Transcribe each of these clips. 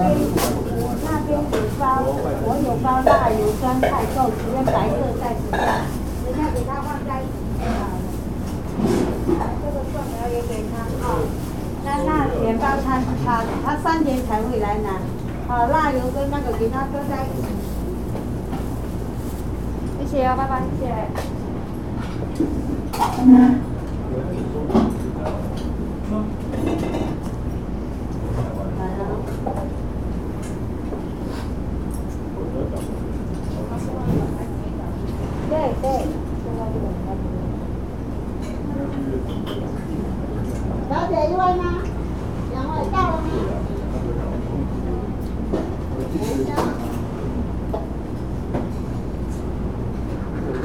我那边有包，我有包辣油酸菜豆，直接白色袋子啊，直接给他放在一起啊。这个蒜苗也给他啊。那那两包他他他三点才会来拿。好，辣油跟那个给他搁在一起。谢谢啊，爸爸，谢谢。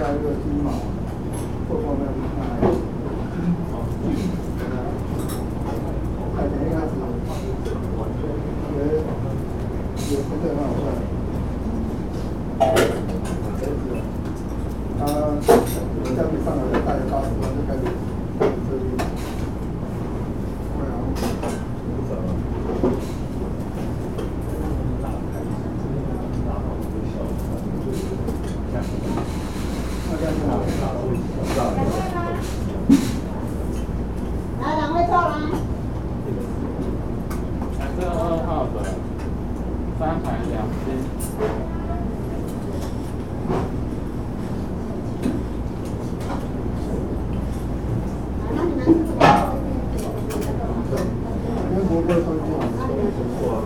开热机嘛，后后面就来。好，这个，快点开始。我去，因为有存在那我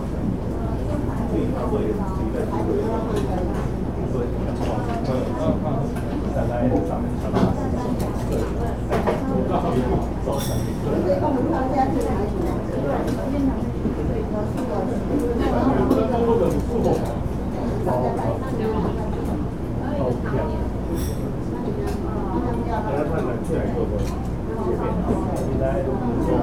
我这个门上加起来有十段，现场的最多十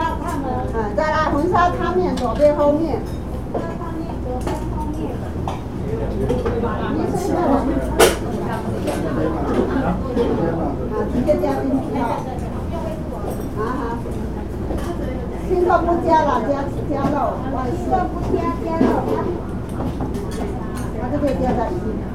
这方面，干方面和干方面。您现在啊，直好。现在不加了，加加肉。啊，现在不加加肉，啊这边加点。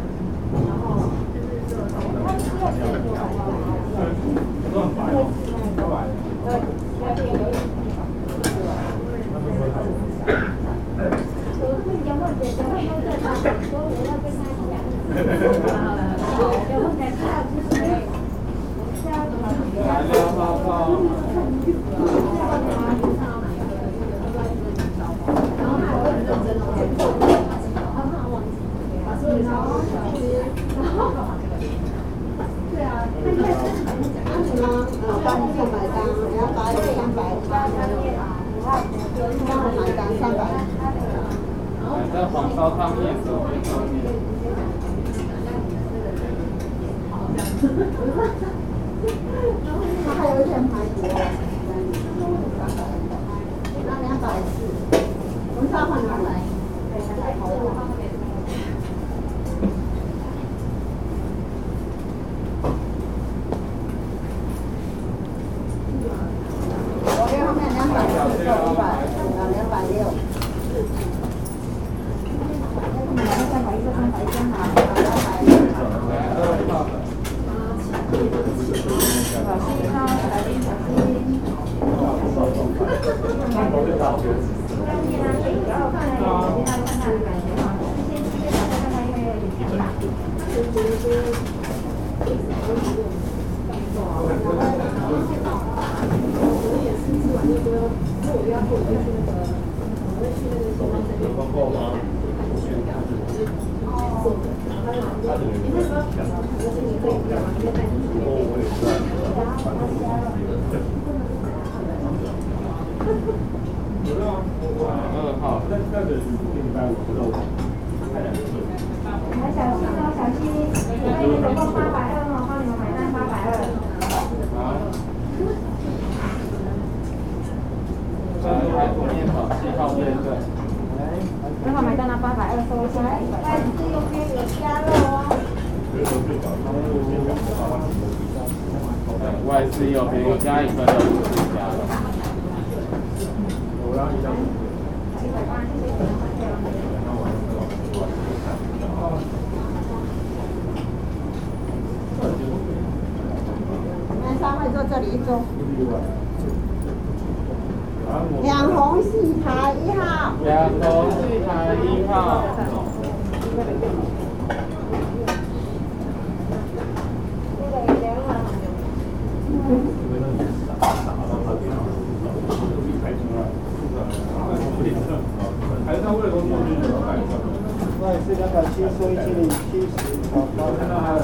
mình không lại 哦，我也是。对啊，放二号，再再再给你买单发好，八百，收这边加的。外侧要给我加一份的，我的。我让你加。两红四台一号。两红四台一号。哎，是两百七，收益经理七十，两八二。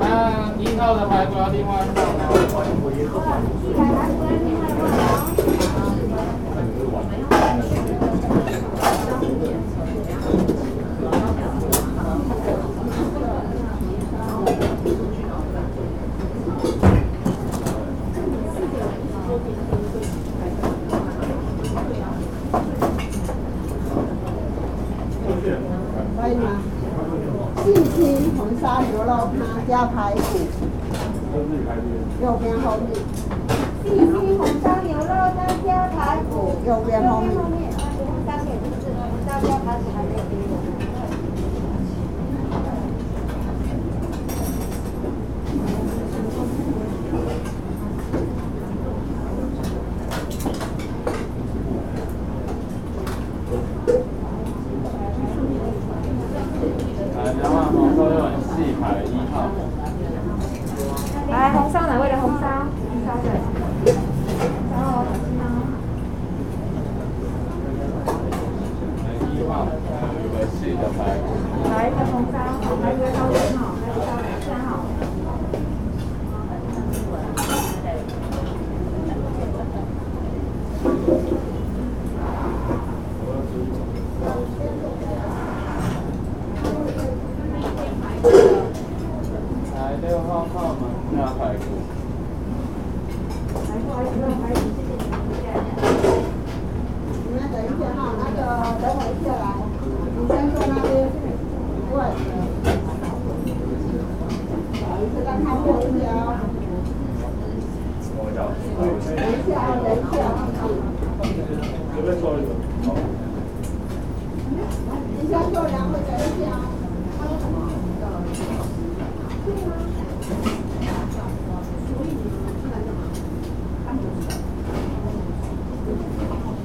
哎，一套的话不要一万三了。欢迎啊！四兴红烧牛肉汤加排骨，右边后面。必兴红烧牛肉汤加排骨，右边后面。来一个红烧。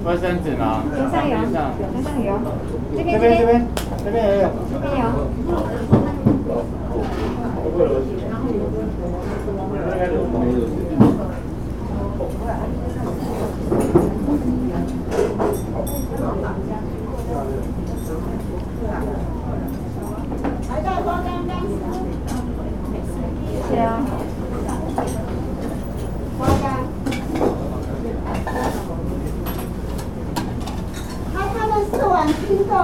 卫生上有，上有，这边这边这边有，这边有。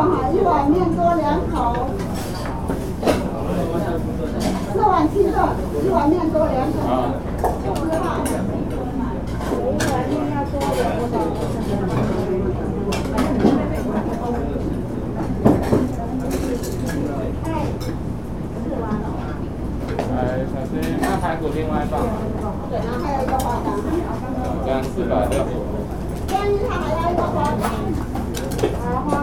一碗面多两口，四碗七个，一碗面多两个，六十号。一碗面要多两个。哎，小心，那排骨另外四百六。建议他还要一个花生。然后。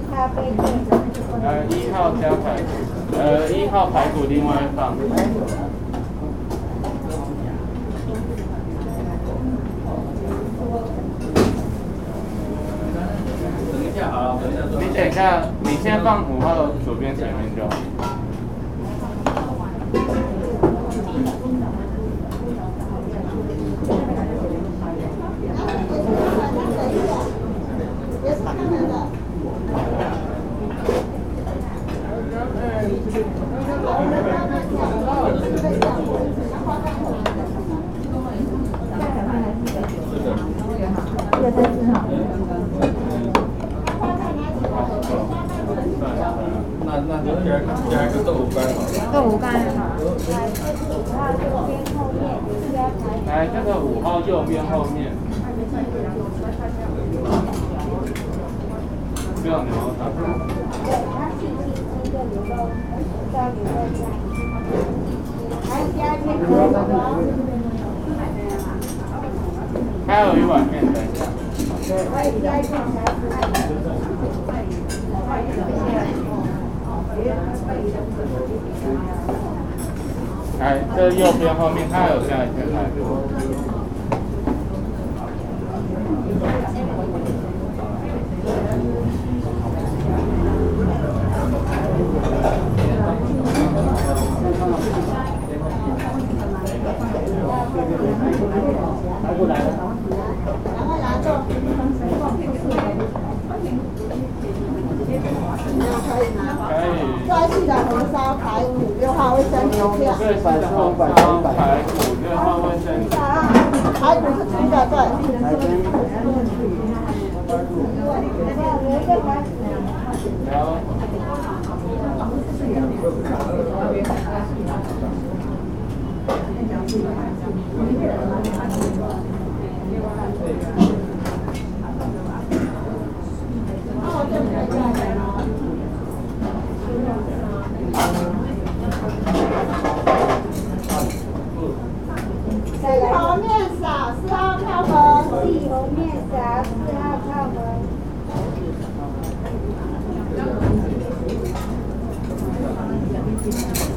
呃，一号加排骨，呃，一号排骨另外放。你等一下，你先放五号左边前面就。那那个点点个豆腐干吧。豆腐干。来，这个五号右边后面。还有一碗面，一下。哎，这右边后面还有下一台。四号门，四号门，四号门，四号门。